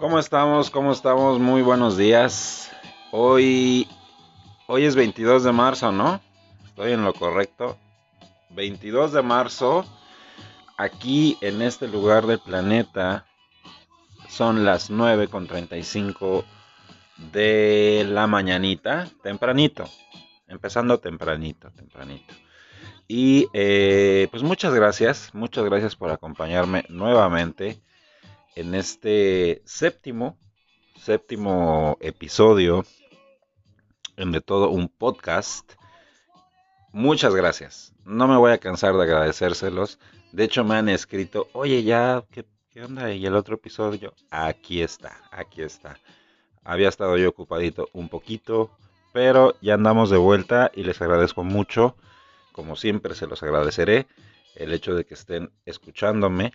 ¿Cómo estamos? ¿Cómo estamos? Muy buenos días. Hoy, hoy es 22 de marzo, ¿no? Estoy en lo correcto. 22 de marzo, aquí en este lugar del planeta, son las 9 con 35 de la mañanita, tempranito, empezando tempranito, tempranito. Y eh, pues muchas gracias, muchas gracias por acompañarme nuevamente en este séptimo, séptimo episodio en de todo un podcast. Muchas gracias. No me voy a cansar de agradecérselos. De hecho, me han escrito, oye, ya, ¿qué, qué onda? Y el otro episodio, aquí está, aquí está. Había estado yo ocupadito un poquito, pero ya andamos de vuelta y les agradezco mucho. Como siempre, se los agradeceré el hecho de que estén escuchándome.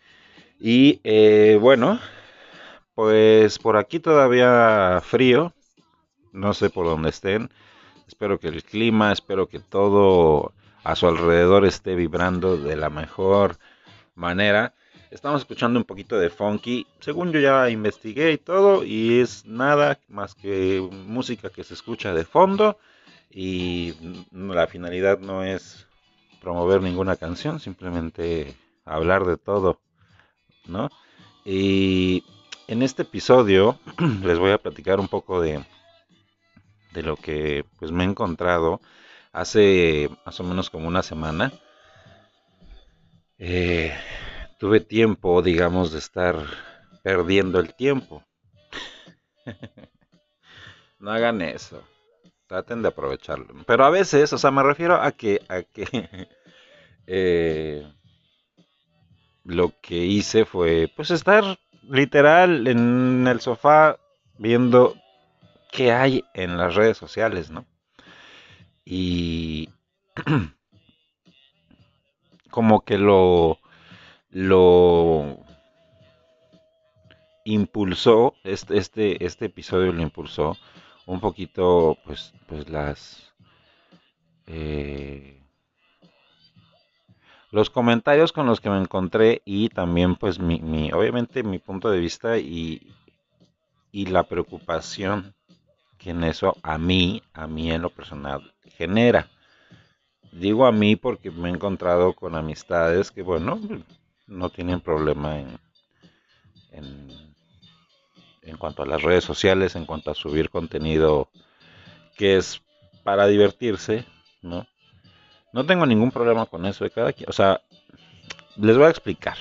Y eh, bueno, pues por aquí todavía frío. No sé por dónde estén. Espero que el clima, espero que todo a su alrededor esté vibrando de la mejor manera. Estamos escuchando un poquito de funky. Según yo ya investigué y todo, y es nada más que música que se escucha de fondo. Y la finalidad no es promover ninguna canción, simplemente hablar de todo ¿no? Y en este episodio les voy a platicar un poco de, de lo que pues me he encontrado hace más o menos como una semana. Eh, tuve tiempo, digamos, de estar perdiendo el tiempo. no hagan eso. Traten de aprovecharlo. Pero a veces, o sea, me refiero a que, a que eh, lo que hice fue pues estar literal en el sofá viendo qué hay en las redes sociales, ¿no? Y como que lo lo impulsó este, este este episodio lo impulsó un poquito pues pues las eh, los comentarios con los que me encontré y también pues mi, obviamente mi punto de vista y, y la preocupación que en eso a mí, a mí en lo personal genera. Digo a mí porque me he encontrado con amistades que bueno, no tienen problema en, en, en cuanto a las redes sociales, en cuanto a subir contenido que es para divertirse, ¿no? No tengo ningún problema con eso de cada quien. O sea, les voy a explicar.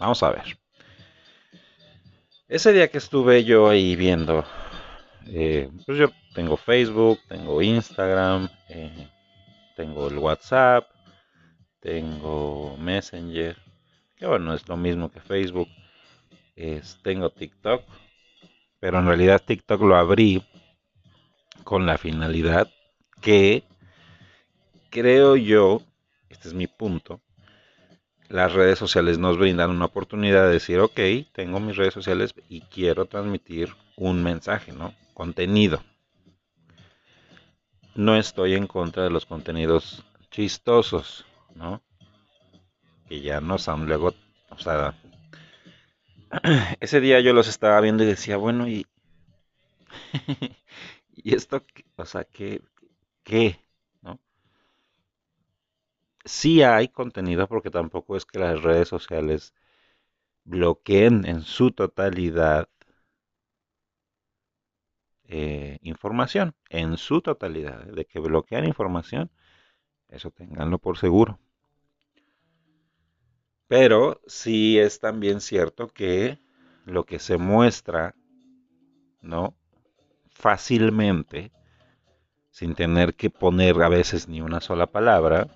Vamos a ver. Ese día que estuve yo ahí viendo, eh, pues yo tengo Facebook, tengo Instagram, eh, tengo el WhatsApp, tengo Messenger, que bueno, es lo mismo que Facebook. tengo TikTok, pero en realidad TikTok lo abrí con la finalidad que creo yo, este es mi punto, las redes sociales nos brindan una oportunidad de decir, ok, tengo mis redes sociales y quiero transmitir un mensaje, ¿no? Contenido. No estoy en contra de los contenidos chistosos, ¿no? Que ya no son luego, o sea, ese día yo los estaba viendo y decía, bueno, y, y esto, o sea, ¿qué? ¿Qué? Sí hay contenido porque tampoco es que las redes sociales bloqueen en su totalidad eh, información, en su totalidad, de que bloquean información, eso tenganlo por seguro. Pero sí es también cierto que lo que se muestra, ¿no? Fácilmente, sin tener que poner a veces ni una sola palabra,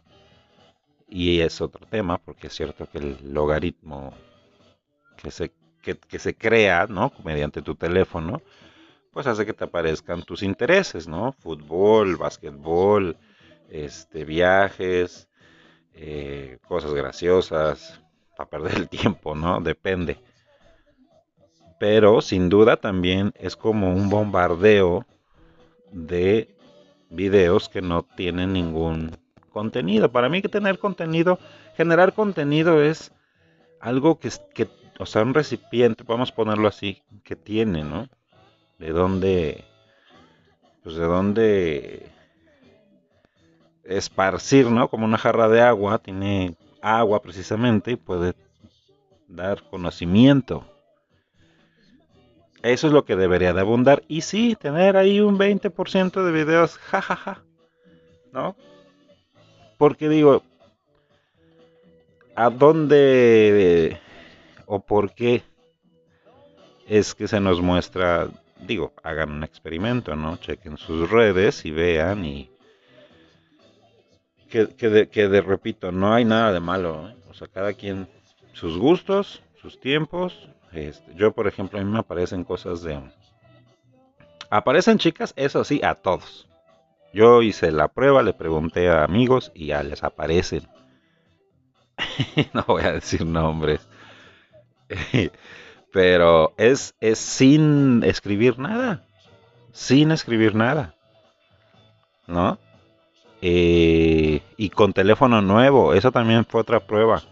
y es otro tema, porque es cierto que el logaritmo que se, que, se crea, ¿no? Mediante tu teléfono, pues hace que te aparezcan tus intereses, ¿no? Fútbol, básquetbol, este, viajes, eh, cosas graciosas, para perder el tiempo, ¿no? Depende. Pero sin duda también es como un bombardeo de videos que no tienen ningún contenido. Para mí que tener contenido, generar contenido es algo que, que o sea, un recipiente, vamos a ponerlo así, que tiene, ¿no? De dónde, pues de dónde esparcir, ¿no? Como una jarra de agua, tiene agua precisamente y puede dar conocimiento. Eso es lo que debería de abundar. Y sí, tener ahí un 20% de videos, jajaja, ¿no? Porque digo, ¿a dónde o por qué es que se nos muestra, digo, hagan un experimento, ¿no? Chequen sus redes y vean y que, de, repito, no hay nada de malo, ¿eh? o sea, cada quien sus gustos, sus tiempos. Este, yo, por ejemplo, a mí me aparecen cosas de... Aparecen chicas, eso sí, a todos. Yo hice la prueba, le pregunté a amigos y ya les aparecen. no voy a decir nombres. Pero es, es sin escribir nada. Sin escribir nada. ¿No? Eh, y con teléfono nuevo. Eso también fue otra prueba.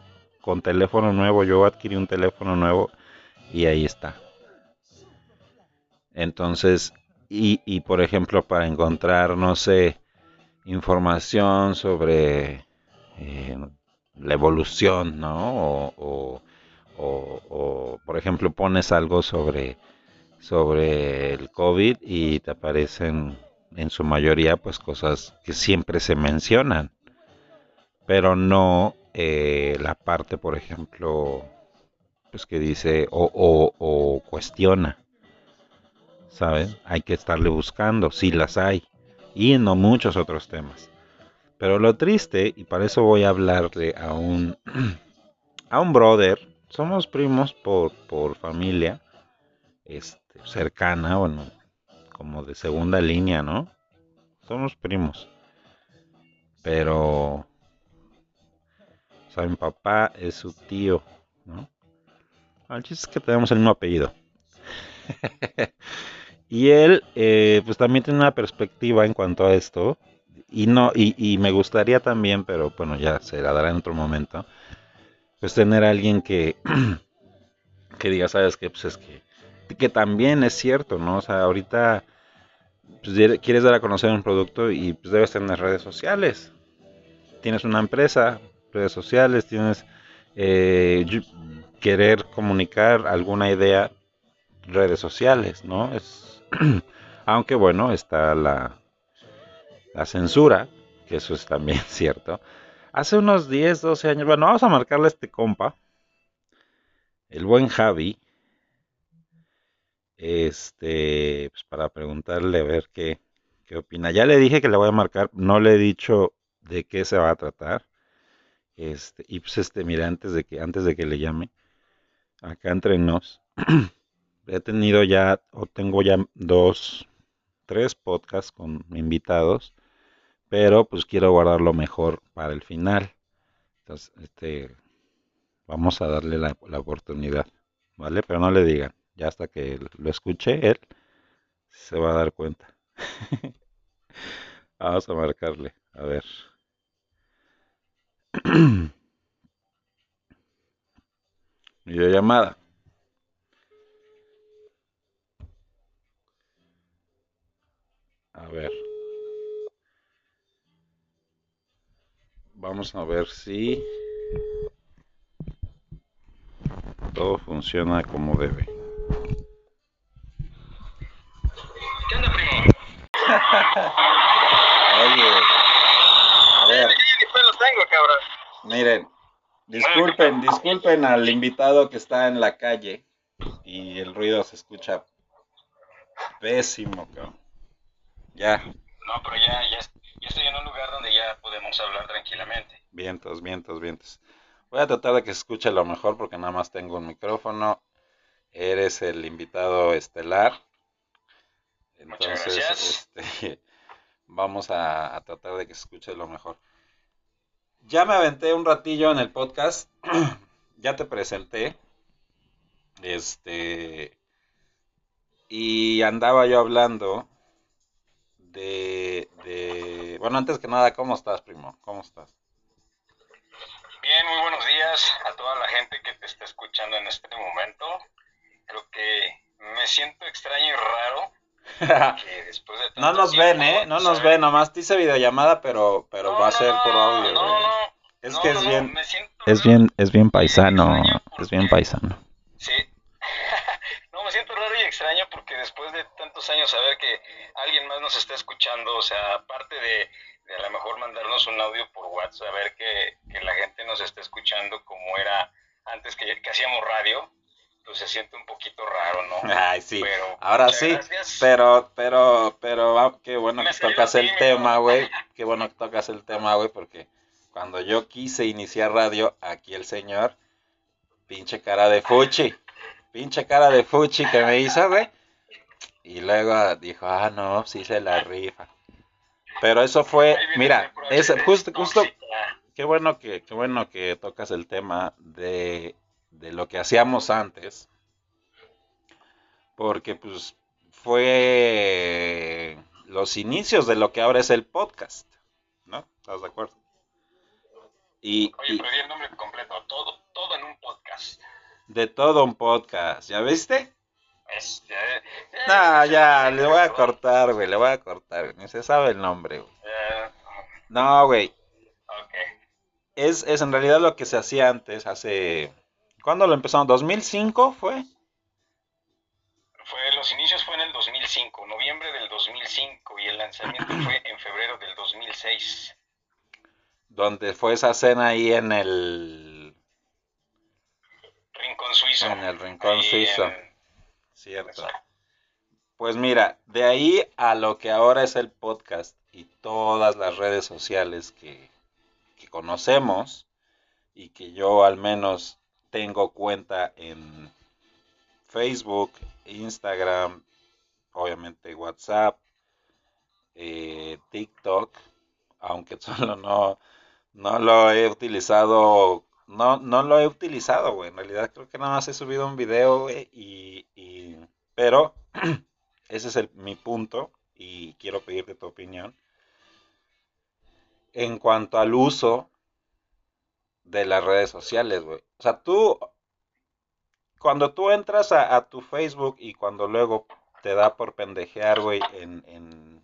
Con teléfono nuevo. Yo adquirí un teléfono nuevo y ahí está. Entonces, y, y por ejemplo, para encontrar, no sé, información sobre eh, la evolución, ¿no? O, o, por ejemplo, pones algo sobre, sobre el COVID y te aparecen en su mayoría pues cosas que siempre se mencionan, pero no eh, la parte, por ejemplo, pues que dice o, o, cuestiona, ¿sabes? Hay que estarle buscando, si las hay, y no muchos otros temas. Pero lo triste, y para eso voy a hablarle a un, a un brother, somos primos por, por familia, este, cercana, bueno, como de segunda línea, ¿no? Somos primos. Pero, o sea, mi papá es su tío, ¿no? El chiste es que tenemos el mismo apellido. y él, eh, pues también tiene una perspectiva en cuanto a esto, y no y, me gustaría también pero bueno ya se la dará en otro momento pues tener a alguien que que diga sabes que pues es que que también es cierto no o sea ahorita pues, quieres dar a conocer un producto y pues debes tener redes sociales. Tienes una empresa redes sociales tienes eh, querer comunicar alguna idea redes sociales no es aunque bueno está la censura, que eso es también cierto. Hace unos 10, 12 años, bueno, vamos a marcarle a este compa, el buen Javi, este, pues para preguntarle a ver qué, qué opina. Ya le dije que le voy a marcar, no le he dicho de qué se va a tratar. Este, y pues este, mira, antes de que, antes de que le llame, acá entre nos, he tenido ya, o tengo ya dos, tres podcasts con invitados pero pues quiero guardarlo mejor para el final. Entonces, este, vamos a darle la, oportunidad, ¿vale? Pero no le digan, ya hasta que lo escuche él, se va a dar cuenta. vamos a marcarle, a ver. Videollamada. A ver. Vamos a ver si todo funciona como debe. ¿Qué onda, primo? Oye, a ver. los tengo, cabrón. Miren, disculpen, disculpen al invitado que está en la calle y el ruido se escucha pésimo, cabrón. Ya. No, pero ya, ya, yo estoy en un lugar donde ya podemos hablar tranquilamente. Vientos, vientos, vientos. Voy a tratar de que se escuche lo mejor porque nada más tengo un micrófono. Eres el invitado estelar. Entonces, este, vamos a, tratar de que se escuche lo mejor. Ya me aventé un ratillo en el podcast. ya te presenté. Este. Y andaba yo hablando de, Bueno, antes que nada, ¿cómo estás, primo? ¿Cómo estás? Bien, muy buenos días. a toda la gente que te está escuchando en este momento. Creo que me siento extraño y raro. que después de no nos ven, tiempo, ¿eh? No nos ¿sabes? ven, nomás te hice videollamada, pero, pero No, va a no, ser no, por audio, no, Es no, que es no, bien, me siento es bien, es bien paisano, es bien paisano. Sí. no, me siento raro y extraño porque después de tantos años saber que alguien más nos está escuchando, o sea, aparte de, de a lo mejor mandarnos un audio por WhatsApp, saber que, que la gente nos está escuchando como era antes que, que hacíamos radio, pues se siente un poquito raro, ¿no? Ay, sí. Pero, Ahora sí, gracias. pero, pero, pero, ah, qué bueno Me que tocas el tema, güey. Qué bueno que tocas el tema, güey, porque cuando yo quise iniciar radio, aquí el señor, pinche cara de fuchi, pinche cara de fuchi que me hizo, güey. Y luego dijo, ah, no, sí se la rifa. Pero eso fue, mira, es justo, justo, tóxica. qué bueno que, qué bueno que tocas el tema de, de lo que hacíamos antes. Porque pues fue los inicios de lo que ahora es el podcast, ¿no? ¿Estás de acuerdo? Y, Oye, pero el nombre completo, todo, todo en un podcast. de todo un podcast, ¿ya viste? Es, ya- ya- No, ya, ya- le voy a cortar, güey, le voy a cortar, güey, ni se sabe el nombre, güey. Eh, No, güey, es, es en realidad lo que se hacía antes, hace... ¿Cuándo lo empezaron? ¿2005 fue? Fue, los inicios fue en el 2005, noviembre del 2005, y el lanzamiento fue en febrero del 2006. Donde fue esa cena ahí en el... Rincón Suizo. En el Rincón Suizo. en- Cierto. Pues mira, de ahí a lo que ahora es el podcast y todas las redes sociales que, conocemos y que yo al menos tengo cuenta en Facebook, Instagram, obviamente WhatsApp, eh, TikTok, aunque solo no, no lo he utilizado, no, no lo he utilizado, güey. En realidad creo que nada más he subido un video, güey, y, y- pero ese es el, mi punto y quiero pedirte tu opinión. En cuanto al uso de las redes sociales, güey. O sea, tú, cuando tú entras a, a tu Facebook y cuando luego te da por pendejear, güey, en, en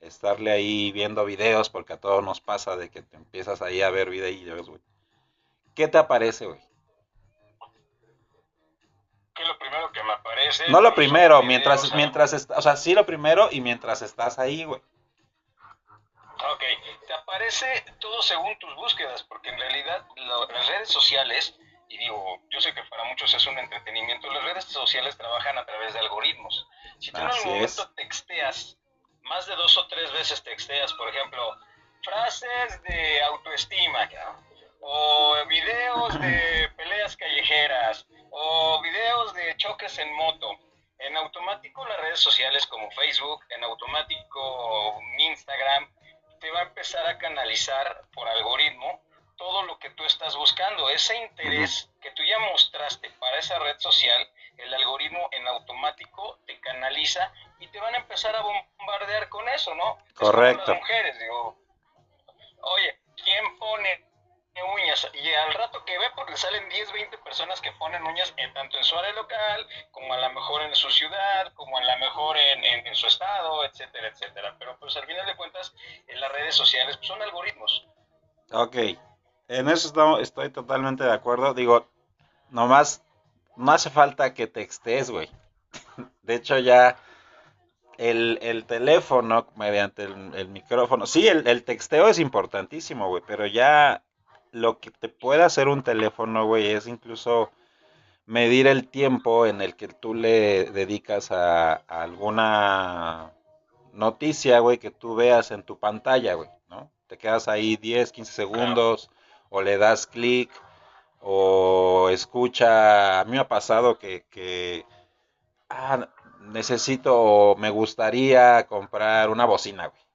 estarle ahí viendo videos, porque a todos nos pasa de que te empiezas ahí a ver videos, güey. ¿Qué te aparece, güey? Que lo primero que me aparece. No lo son primero, videos, mientras, ah, mientras, o sea, sí lo primero y mientras estás ahí, güey. Ok, te aparece todo según tus búsquedas, porque en realidad lo- las redes sociales, y digo, yo sé que para muchos es un entretenimiento, las redes sociales trabajan a través de algoritmos. Si tú en algún momento es. texteas, más de dos o tres veces texteas, por ejemplo, frases de autoestima, ¿no? O videos de peleas callejeras, o videos de choques en moto, en automático las redes sociales como Facebook, en automático Instagram, te va a empezar a canalizar por algoritmo todo lo que tú estás buscando. Ese interés que tú ya mostraste para esa red social, el algoritmo en automático te canaliza y te van a empezar a bombardear con eso, ¿no? Es como Correcto. las mujeres, digo, oye, ¿quién pone uñas? Y al rato que ve, le salen 10, 20 personas que ponen uñas tanto en su área local, como a lo mejor en su ciudad, como a lo mejor en, en- su estado, etcétera, etcétera. Pero pues al final de cuentas, en las redes sociales pues, son algoritmos. Ok, en eso estoy totalmente de acuerdo. Digo, nomás no hace falta que textes, güey. De hecho, ya el, el teléfono mediante el, el micrófono, sí, el, el texteo es importantísimo, güey, pero ya lo que te puede hacer un teléfono, güey, es incluso medir el tiempo en el que tú le dedicas a, a alguna noticia, güey, que tú veas en tu pantalla, güey, ¿no? Te quedas ahí 10, 15 segundos, o le das clic, o escucha. A mí me ha pasado que, que ah, necesito o me gustaría comprar una bocina, güey.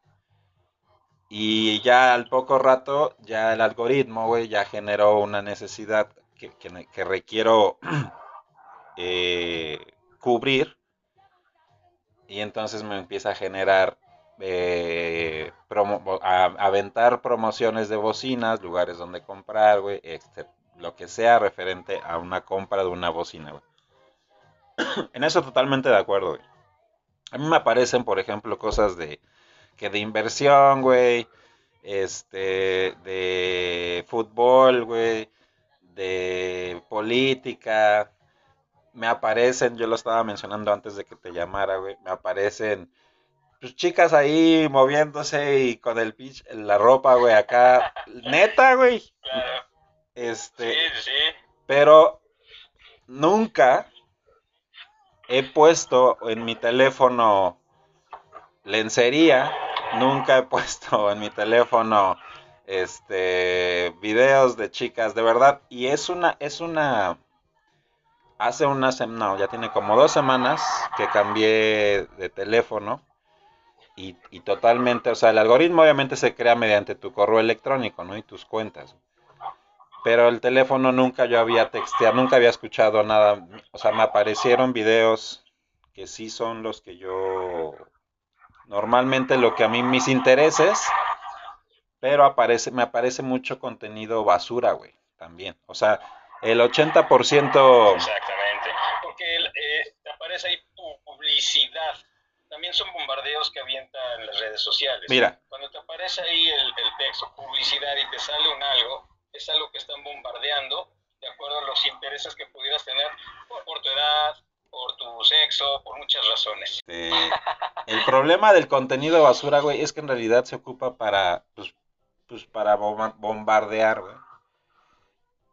Y ya al poco rato, ya el algoritmo, güey, ya generó una necesidad que, que- requiero eh, cubrir. Y entonces me empieza a generar, eh, promo- a, aventar promociones de bocinas, lugares donde comprar, güey, este, lo que sea referente a una compra de una bocina, en eso totalmente de acuerdo, güey. A mí me aparecen, por ejemplo, cosas de que de inversión, güey, este, de fútbol, güey, de política. Me aparecen, yo lo estaba mencionando antes de que te llamara, güey, me aparecen pues chicas ahí moviéndose y con el pitch, la ropa, güey, acá. Neta, güey. Claro. Este. Sí, sí. Pero nunca he puesto en mi teléfono lencería. Nunca he puesto en mi teléfono este videos de chicas, de verdad. Y es una, es una. Hace una semana, no, ya tiene como dos semanas que cambié de teléfono y, y, totalmente, o sea, el algoritmo obviamente se crea mediante tu correo electrónico, ¿no? Y tus cuentas. Pero el teléfono nunca yo había texteado, nunca había escuchado nada. O sea, me aparecieron videos que sí son los que yo normalmente lo que a mí mis intereses, pero aparece me aparece mucho contenido basura, güey, también. O sea, el 80% Exactamente. Porque eh, te aparece ahí publicidad también son bombardeos que avientan las redes sociales. Mira. Cuando te aparece ahí el, texto, publicidad y te sale un algo, es algo que están bombardeando de acuerdo a los intereses que pudieras tener por, tu edad, por tu sexo, por muchas razones. el problema del contenido basura, güey, es que en realidad se ocupa para, pues, pues para bombardear, güey.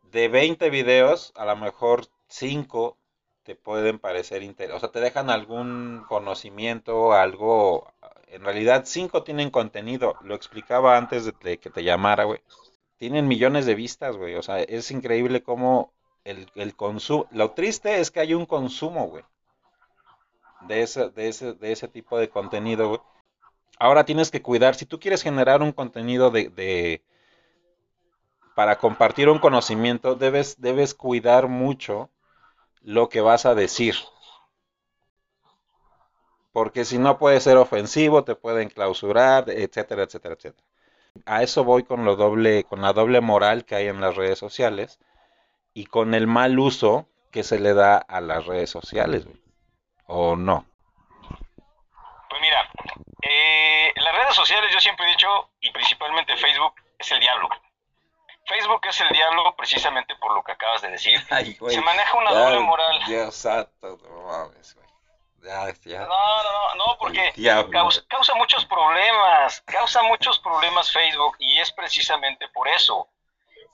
De 20 videos, a lo mejor 5 te pueden parecer interesantes, o sea, te dejan algún conocimiento, algo, en realidad cinco tienen contenido, lo explicaba antes de que te llamara, güey. Tienen millones de vistas, güey, o sea, es increíble cómo el, el consumo, lo triste es que hay un consumo, güey, de ese, de ese, de ese tipo de contenido. Ahora tienes que cuidar, si tú quieres generar un contenido de, de para compartir un conocimiento, debes, debes cuidar mucho lo que vas a decir. Porque si no puede ser ofensivo, te pueden clausurar, etcétera, etcétera, etcétera. A eso voy con lo doble, con la doble moral que hay en las redes sociales y con el mal uso que se le da a las redes sociales, ¿o no? Pues mira, eh, las redes sociales yo siempre he dicho, y principalmente Facebook, es el diablo. Facebook es el diablo precisamente por lo que acabas de decir. Se maneja una doble moral. Dios santo, no mames, güey. No, no, no, porque causa, causa, muchos problemas, causa muchos problemas Facebook y es precisamente por eso.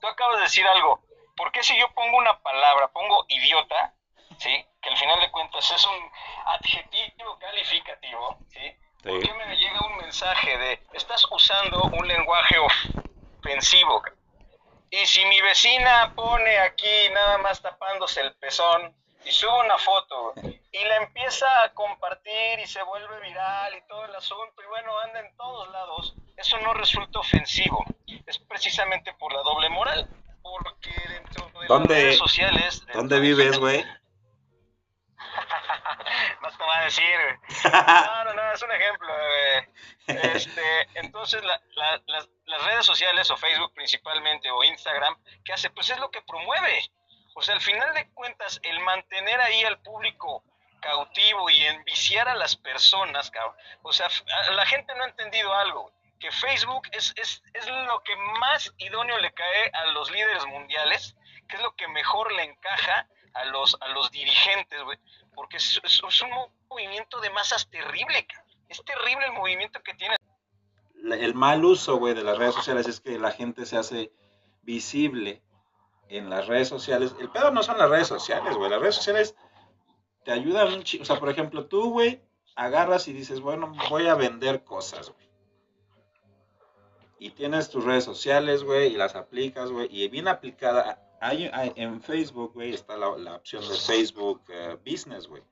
Tú acabas de decir algo, ¿por qué si yo pongo una palabra, pongo idiota, ¿sí? que al final de cuentas es un adjetivo calificativo, ¿sí? ¿por qué me llega un mensaje de, estás usando un lenguaje ofensivo? Y si mi vecina pone aquí nada más tapándose el pezón y sube una foto y la empieza a compartir y se vuelve viral y todo el asunto y bueno, anda en todos lados, eso no resulta ofensivo. Es precisamente por la doble moral. Porque dentro de las redes sociales... ¿Dónde vives, güey? no te va a decir, No, no, no, es un ejemplo, Este, entonces, las, redes sociales, o Facebook principalmente, o Instagram, ¿qué hace? Pues es lo que promueve. O sea, al final de cuentas, el mantener ahí al público cautivo y enviciar a las personas, O sea, la gente no ha entendido algo, que Facebook es, es, es lo que más idóneo le cae a los líderes mundiales, que es lo que mejor le encaja a los, a los dirigentes, güey, porque es, un movimiento de masas terrible, es terrible el movimiento que tiene. El mal uso, güey, de las redes sociales es que la gente se hace visible en las redes sociales. El pedo no son las redes sociales, güey, las redes sociales te ayudan un o sea, por ejemplo, tú, güey, agarras y dices, bueno, voy a vender cosas, güey. Y tienes tus redes sociales, güey, y las aplicas, güey, y bien aplicada, hay, en Facebook, güey, está la, opción de Facebook eh, Business, güey.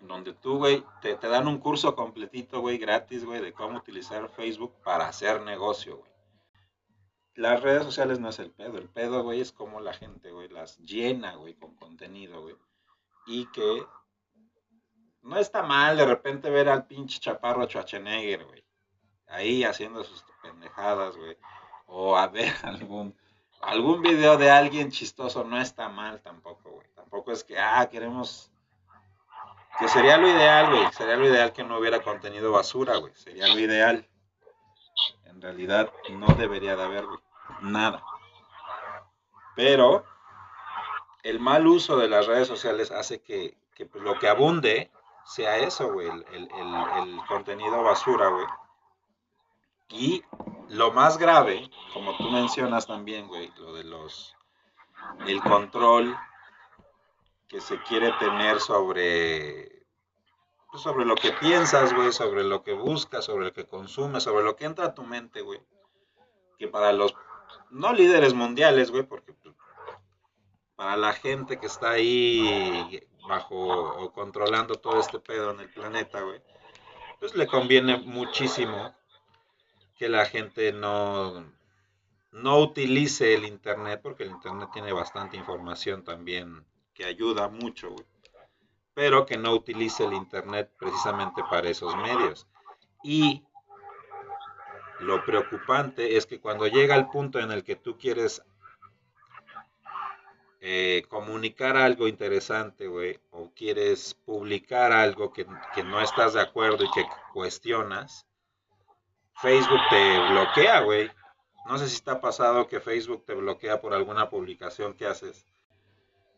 Donde tú, güey, te, te, dan un curso completito, güey, gratis, güey, de cómo utilizar Facebook para hacer negocio, güey. Las redes sociales no es el pedo. El pedo, güey, es como la gente, güey, las llena, güey, con contenido, güey. Y que no está mal de repente ver al pinche chaparro Schwarzenegger, güey. Ahí haciendo sus pendejadas, güey. O a ver algún algún video de alguien chistoso no está mal tampoco, güey. Tampoco es que, ah, queremos... Que sería lo ideal, güey. Sería lo ideal que no hubiera contenido basura, güey. Sería lo ideal. En realidad no debería de haber, güey. Nada. Pero el mal uso de las redes sociales hace que, pues, lo que abunde sea eso, güey, el, contenido basura, güey. Y lo más grave, como tú mencionas también, güey, lo de los, el control que se quiere tener sobre, pues, sobre lo que piensas, güey, sobre lo que buscas, sobre lo que consumes, sobre lo que entra a tu mente, güey. Que para los, no líderes mundiales, güey, porque pues, para la gente que está ahí bajo o controlando todo este pedo en el planeta, güey, pues le conviene muchísimo que la gente no, no utilice el Internet, porque el Internet tiene bastante información también que ayuda mucho, güey, pero que no utilice el Internet precisamente para esos medios. Y lo preocupante es que cuando llega el punto en el que tú quieres eh, comunicar algo interesante, güey, o quieres publicar algo que, no estás de acuerdo y que cuestionas, Facebook te bloquea, güey. No sé si está pasado que Facebook te bloquea por alguna publicación que haces.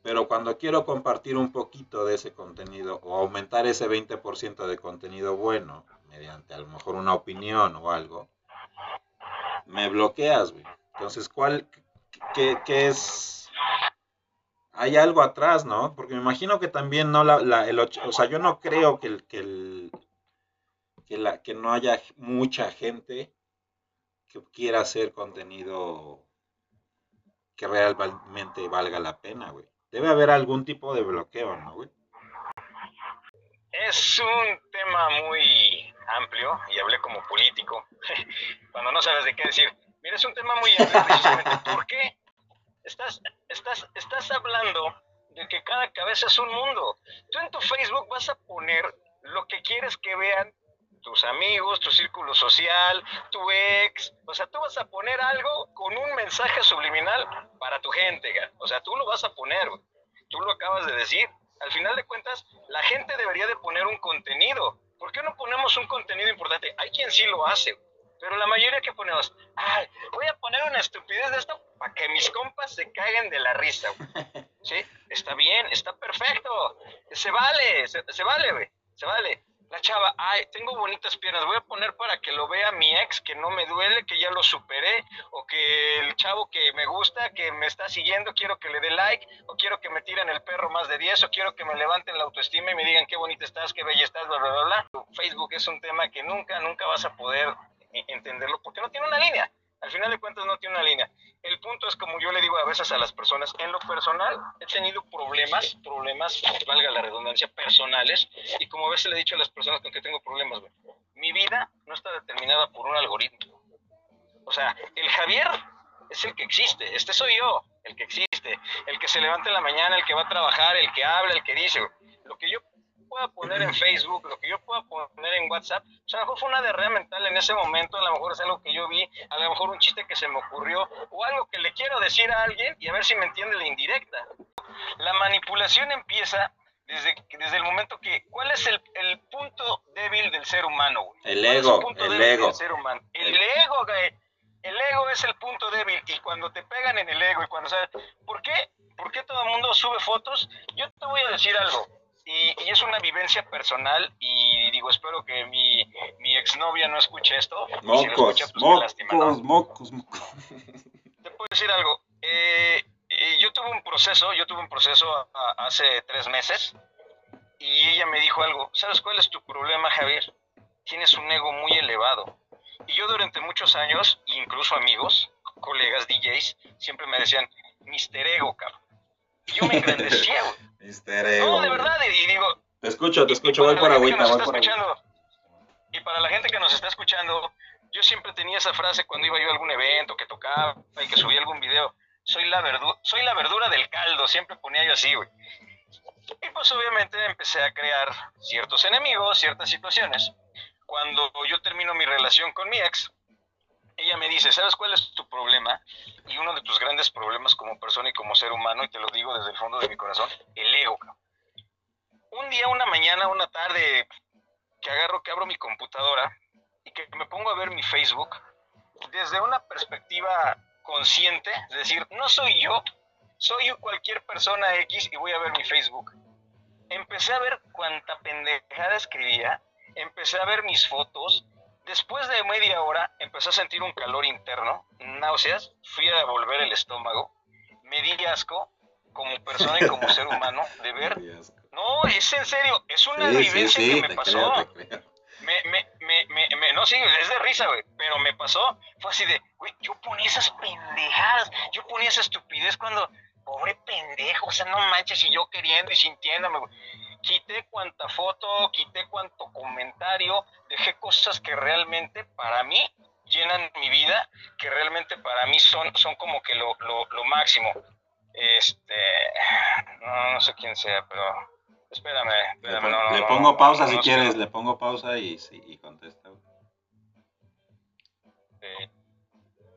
Pero cuando quiero compartir un poquito de ese contenido o aumentar ese 20% de contenido bueno, mediante a lo mejor una opinión o algo, me bloqueas, güey. Entonces, ¿cuál, qué, qué es hay algo atrás, ¿no? Porque me imagino que también no la, la el, o sea, yo no creo que el, que el que, la, que no haya mucha gente que quiera hacer contenido que realmente valga la pena, güey. Debe haber algún tipo de bloqueo, ¿no, güey? Es un tema muy amplio y hablé como político cuando no sabes de qué decir. Mira, es un tema muy amplio precisamente. ¿Por qué? Estás, estás, estás hablando de que cada cabeza es un mundo. Tú en tu Facebook vas a poner lo que quieres que vean tus amigos, tu círculo social, tu ex. O sea, tú vas a poner algo con un mensaje subliminal para tu gente. O sea, tú lo vas a poner. Tú lo acabas de decir. Al final de cuentas, la gente debería de poner un contenido. ¿Por qué no ponemos un contenido importante? Hay quien sí lo hace. Pero la mayoría que ponemos, ay, voy a poner una estupidez de esto para que mis compas se caigan de la risa. Sí, está bien, está perfecto. Se vale, se, vale, güey, se vale. La chava, ay, tengo bonitas piernas, voy a poner para que lo vea mi ex, que no me duele, que ya lo superé, o que el chavo que me gusta, que me está siguiendo, quiero que le dé like, o quiero que me tiren el perro más de 10, o quiero que me levanten la autoestima y me digan qué bonita estás, qué bella estás, bla, bla, bla, bla. Facebook es un tema que nunca, nunca vas a poder entenderlo porque no tiene una línea. Al final de cuentas no tiene una línea. El punto es como yo le digo a veces a las personas, en lo personal he tenido problemas, problemas, valga la redundancia, personales, y como a veces le he dicho a las personas con que tengo problemas, mi vida no está determinada por un algoritmo. O sea, el Javier es el que existe, este soy yo, el que existe, el que se levanta en la mañana, el que va a trabajar, el que habla, el que dice. Lo que yo pueda poner en Facebook, lo que yo pueda poner en WhatsApp, o sea, a lo mejor fue una derrama mental en ese momento, a lo mejor es algo que yo vi, a lo mejor un chiste que se me ocurrió, o algo que le quiero decir a alguien y a ver si me entiende la indirecta. La manipulación empieza desde, desde el momento que, ¿cuál es el, el punto débil del ser humano? El ego, el, ego. Del ser humano? El, ego, El ego es el punto débil y cuando te pegan en el ego y cuando sabes, ¿por qué? ¿Por qué todo el mundo sube fotos? Yo te voy a decir algo y, es una vivencia personal y digo, espero que mi, mi exnovia no escuche esto. Mocos, si lo escucha, pues mocos, mocos, mocos. Te puedo decir algo. Eh, eh, yo tuve un proceso, yo tuve un proceso hace tres meses y ella me dijo algo. ¿Sabes cuál es tu problema, Javier? Tienes un ego muy elevado. Y yo durante muchos años, incluso amigos, colegas DJs, siempre me decían, Mister Ego, cabrón. Y yo me engrandecía, güey. No, de verdad, y digo... Te escucho, te escucho, voy por agüita, voy por Y para la gente que nos está escuchando, yo siempre tenía esa frase cuando iba yo a algún evento, que tocaba y que subía algún video. Soy la, verdura, soy la verdura del caldo, siempre ponía yo así, güey. Y pues obviamente empecé a crear ciertos enemigos, ciertas situaciones. Cuando yo termino mi relación con mi ex, ella me dice, ¿sabes cuál es tu problema? Y uno de tus grandes problemas como persona y como ser humano, y te lo digo desde el fondo de mi corazón, el ego. Un día, una mañana, una tarde, que agarro, que abro mi computadora y que me pongo a ver mi Facebook desde una perspectiva consciente, es decir, no soy yo, soy cualquier persona X y voy a ver mi Facebook. Empecé a ver cuánta pendejada escribía, empecé a ver mis fotos, después de media hora empecé a sentir un calor interno, náuseas, fui a devolver el estómago, me di asco como persona y como ser humano de ver. No, es en serio, es una vivencia que me pasó. Me, me, me, me, no, sí, es de risa, güey, pero me pasó, fue así de, güey, yo ponía esas pendejadas, yo ponía esa estupidez cuando, pobre pendejo, o sea, no manches, y yo queriendo y sintiéndome, güey. Quité cuanta foto, quité cuanto comentario, dejé cosas que realmente para mí llenan mi vida, que realmente para mí son, son como que lo, lo, lo máximo. Este, no, no sé quién sea, pero espérame, espérame. Le, pongo pausa si quieres, le pongo pausa y, y contesta.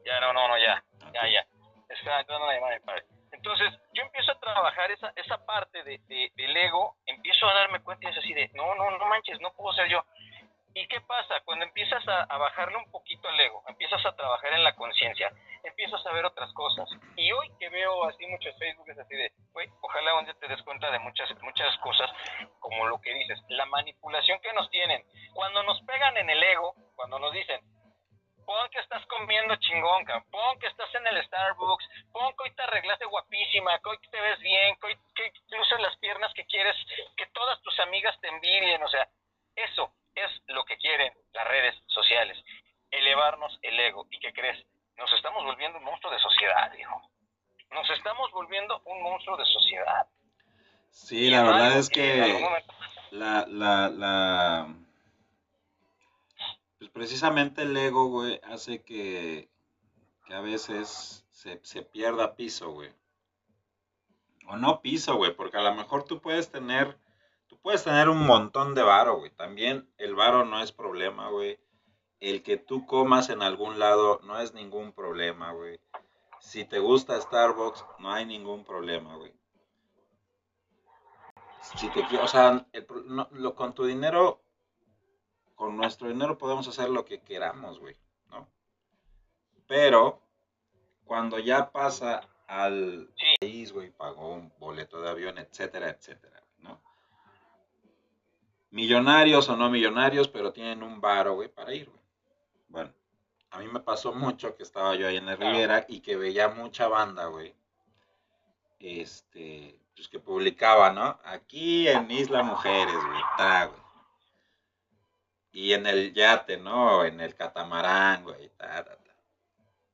Ya, no, no, no, ya, ya, ya. Está entrando la llamada padre. Entonces, yo empiezo a trabajar esa, esa parte de, del ego, empiezo a darme cuenta y es así de, no, no, no manches, no puedo ser yo. ¿Y qué pasa? Cuando empiezas a, bajarle un poquito al ego, empiezas a trabajar en la conciencia, empiezas a ver otras cosas. Y hoy que veo así muchos Facebook es así de, ojalá un día te des cuenta de muchas, muchas cosas, como lo que dices, la manipulación que nos tienen. Cuando nos pegan en el ego, cuando nos dicen, pon que estás comiendo chingón, pon que estás en el Starbucks, pon que hoy te arreglaste guapísima, que hoy te ves bien, que hoy que las piernas que quieres, que todas tus amigas te envidien, o sea, eso es lo que quieren las redes sociales, elevarnos el ego. ¿Y qué crees? Nos estamos volviendo un monstruo de sociedad, hijo. Nos estamos volviendo un monstruo de sociedad. Sí, la verdad es que la, la, la pues precisamente el ego, güey, hace que, que a veces se, se, pierda piso, güey. O no piso, güey, porque a lo mejor tú puedes tener, tú puedes tener un montón de varo, güey. También el varo no es problema, güey. El que tú comas en algún lado no es ningún problema, güey. Si te gusta Starbucks, no hay ningún problema, güey. Si te o sea, lo, con tu dinero con nuestro dinero podemos hacer lo que queramos, güey, ¿no? Pero cuando ya pasa al país, güey, pagó un boleto de avión, etcétera, etcétera, ¿no? Millonarios o no millonarios, pero tienen un varo, güey, para ir, güey. Bueno, a mí me pasó mucho que estaba yo ahí en la Riviera y que veía mucha banda, güey. Este, pues que publicaba, ¿no? Aquí en Isla Mujeres, güey, güey y en el yate, ¿no? En el catamarán, güey.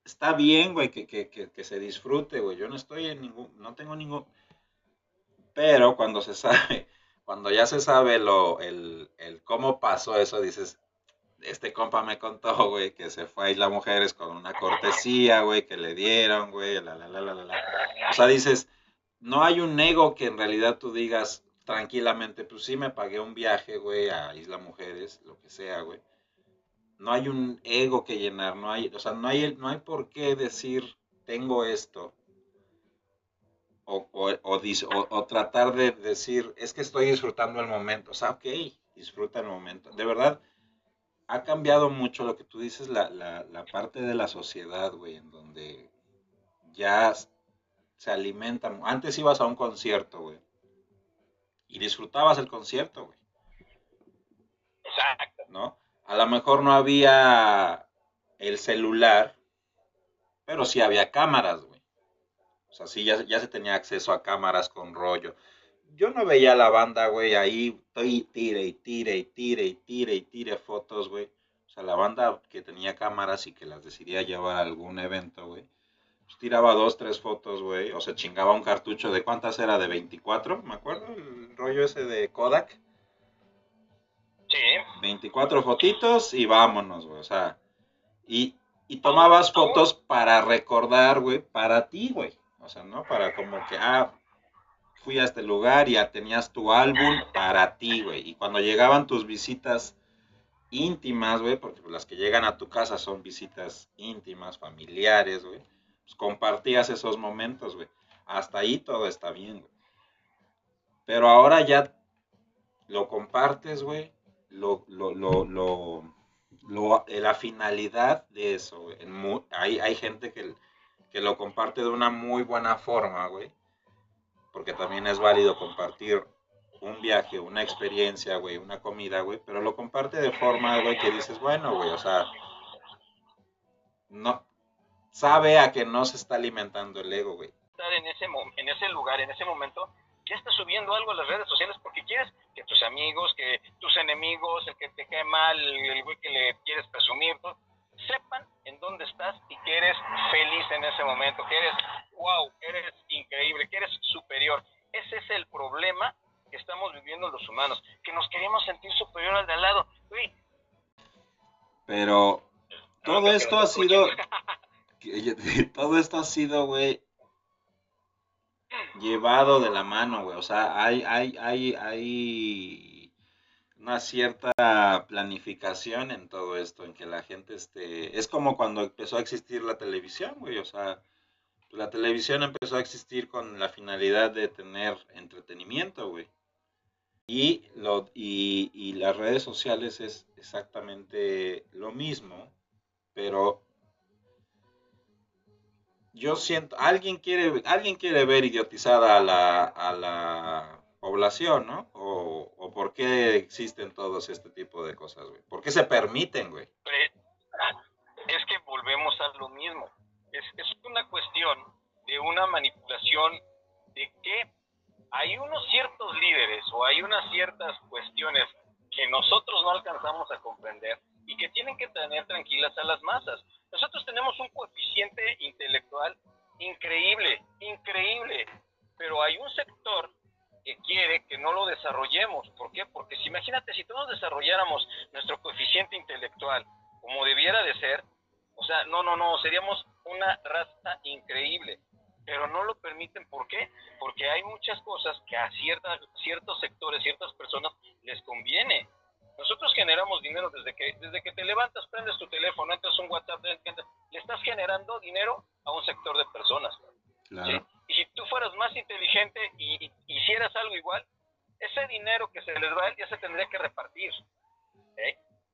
Está bien, güey, que, que, que, se disfrute, güey. Yo no estoy en ningún, no tengo ningún... Pero cuando se sabe, cuando ya se sabe lo, el, el cómo pasó eso, dices, este compa me contó, güey, que se fue a Isla Mujeres con una cortesía, güey, que le dieron, güey, la, la, la, la, la. O sea, dices, no hay un ego que en realidad tú digas, tranquilamente, pues sí me pagué un viaje, güey, a Isla Mujeres, lo que sea, güey. No hay un ego que llenar, no hay, o sea, no hay, no hay por qué decir, tengo esto. O, o, o, tratar de decir, es que estoy disfrutando el momento. O sea, ok, disfruta el momento. De verdad, ha cambiado mucho lo que tú dices, la, la, la parte de la sociedad, güey, en donde ya se alimentan. Antes ibas a un concierto, güey y disfrutabas el concierto, güey. Exacto. ¿No? A lo mejor no había el celular, pero sí había cámaras, güey. O sea, sí, ya, ya se tenía acceso a cámaras con rollo. Yo no veía a la banda, güey, ahí tire y tire y tire y tire y tire fotos, güey. O sea, la banda que tenía cámaras y que las decidía llevar a algún evento, güey pues, tiraba dos, tres fotos, güey, o se chingaba un cartucho de cuántas era, de 24, me acuerdo, el rollo ese de Kodak. Sí. 24 fotitos y vámonos, güey, o sea, y, y tomabas fotos para recordar, güey, para ti, güey, o sea, ¿no? Para como que, ah, fui a este lugar y ya tenías tu álbum para ti, güey, y cuando llegaban tus visitas íntimas, güey, porque las que llegan a tu casa son visitas íntimas, familiares, güey, pues compartías esos momentos, güey. Hasta ahí todo está bien, güey. Pero ahora ya lo compartes, güey, lo, lo, lo, lo, eh, la finalidad de eso, güey. Hay, hay gente que, que lo comparte de una muy buena forma, güey. Porque también es válido compartir un viaje, una experiencia, güey, una comida, güey, pero lo comparte de forma, güey, que dices, bueno, güey, o sea, no, sabe a que no se está alimentando el ego, güey. Estar en ese, en ese lugar, en ese momento, ya estás subiendo algo a las redes sociales porque quieres que tus amigos, que tus enemigos, el que te cae mal, el güey que le quieres presumir, sepan en dónde estás y que eres feliz en ese momento, que eres wow, eres increíble, que eres superior. Ese es el problema que estamos viviendo los humanos, que nos queremos sentir superior al de al lado. Pero todo esto ha sido, todo esto ha sido, güey, llevado de la mano, güey. O sea, hay, hay, hay, hay una cierta planificación en todo esto, en que la gente, este, es como cuando empezó a existir la televisión, güey. O sea, la televisión empezó a existir con la finalidad de tener entretenimiento, güey. Y, lo, y, y las redes sociales es exactamente lo mismo, pero yo siento, alguien quiere, alguien quiere ver idiotizada a la, a la población, ¿no? O, o, por qué existen todos este tipo de cosas, güey. ¿Por qué se permiten, güey? Es que volvemos a lo mismo. Es, es una cuestión de una manipulación de que hay unos ciertos líderes o hay unas ciertas cuestiones que nosotros no alcanzamos a comprender y que tienen que tener tranquilas a las masas. Nosotros tenemos un coeficiente intelectual increíble, increíble, pero hay un sector que quiere que no lo desarrollemos. ¿Por qué? Porque si imagínate, si todos desarrolláramos nuestro coeficiente intelectual como debiera de ser, o sea, no, no, no, seríamos una raza increíble pero no lo permiten. ¿Por qué? Porque hay muchas cosas que a ciertas, ciertos sectores, ciertas personas les conviene. Nosotros generamos dinero desde que, desde que te levantas, prendes tu teléfono, entras un WhatsApp, le estás generando dinero a un sector de personas. Y si tú fueras más inteligente y, hicieras algo igual, ese dinero que se les va ya se tendría que repartir.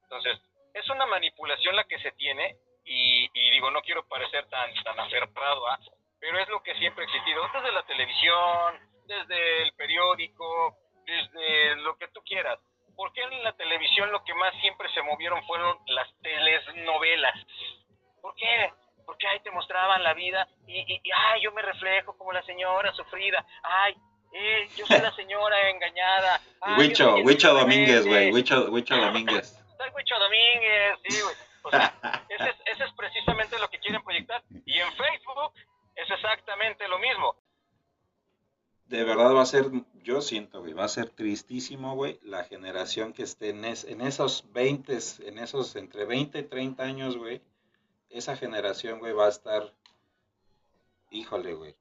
Entonces, es una manipulación la que se tiene y, digo, no quiero parecer tan, tan aferrado a, pero es lo que siempre ha existido, desde la televisión, desde el periódico, desde lo que tú quieras. ¿Por qué en la televisión lo que más siempre se movieron fueron las telenovelas? ¿Por qué? Porque ahí te mostraban la vida y, y, ay, yo me reflejo como la señora sufrida, ay, eh, yo soy la señora engañada. Huicho, Huicho Domínguez, güey, Huicho, Domínguez. Soy Huicho Domínguez, sí, güey. O sea, ese es, ese es precisamente lo que quieren proyectar. Y en Facebook es exactamente lo mismo. De verdad va a ser, yo siento, güey, va a ser tristísimo, güey, la generación que esté en, en esos 20, en esos entre 20 y 30 años, güey, esa generación, güey, va a estar, híjole, güey,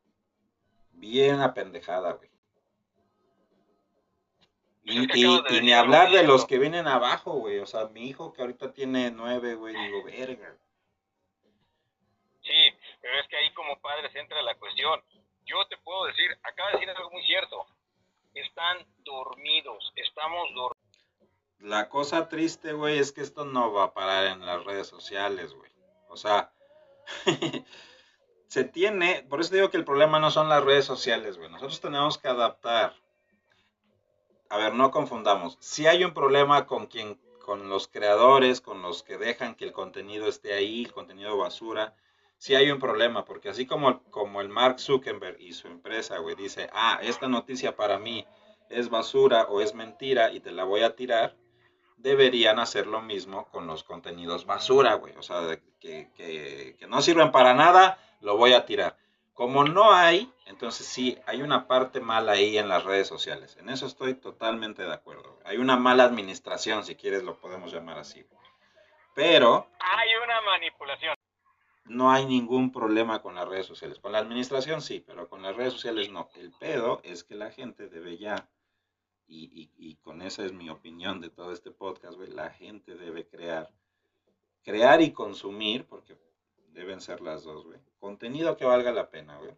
bien apendejada, güey. Y, y, ni hablar de los que vienen abajo, güey. O sea, mi hijo que ahorita tiene nueve, güey, digo, verga. Sí, pero es que ahí como padres entra la cuestión. Yo te puedo decir, acaba de decir algo muy cierto. Están dormidos, estamos dormidos. La cosa triste, güey, es que esto no va a parar en las redes sociales, güey. O sea, se tiene, por eso digo que el problema no son las redes sociales, güey. Nosotros tenemos que adaptar. A ver, no confundamos. Si hay un problema con quien, con los creadores, con los que dejan que el contenido esté ahí, el contenido basura, sí hay un problema, porque así como, como el Mark Zuckerberg y su empresa, güey, dice, ah, esta noticia para mí es basura o es mentira y te la voy a tirar, deberían hacer lo mismo con los contenidos basura, güey. O sea, que, que, no sirven para nada, lo voy a tirar. Como no hay, entonces sí, hay una parte mala ahí en las redes sociales. En eso estoy totalmente de acuerdo. Hay una mala administración, si quieres lo podemos llamar así. Pero... Hay una manipulación no hay ningún problema con las redes sociales. Con la administración sí, pero con las redes sociales no. El pedo es que la gente debe ya y, y, con esa es mi opinión de todo este podcast, güey, la gente debe crear, crear y consumir, porque deben ser las dos, güey. Contenido que valga la pena, güey.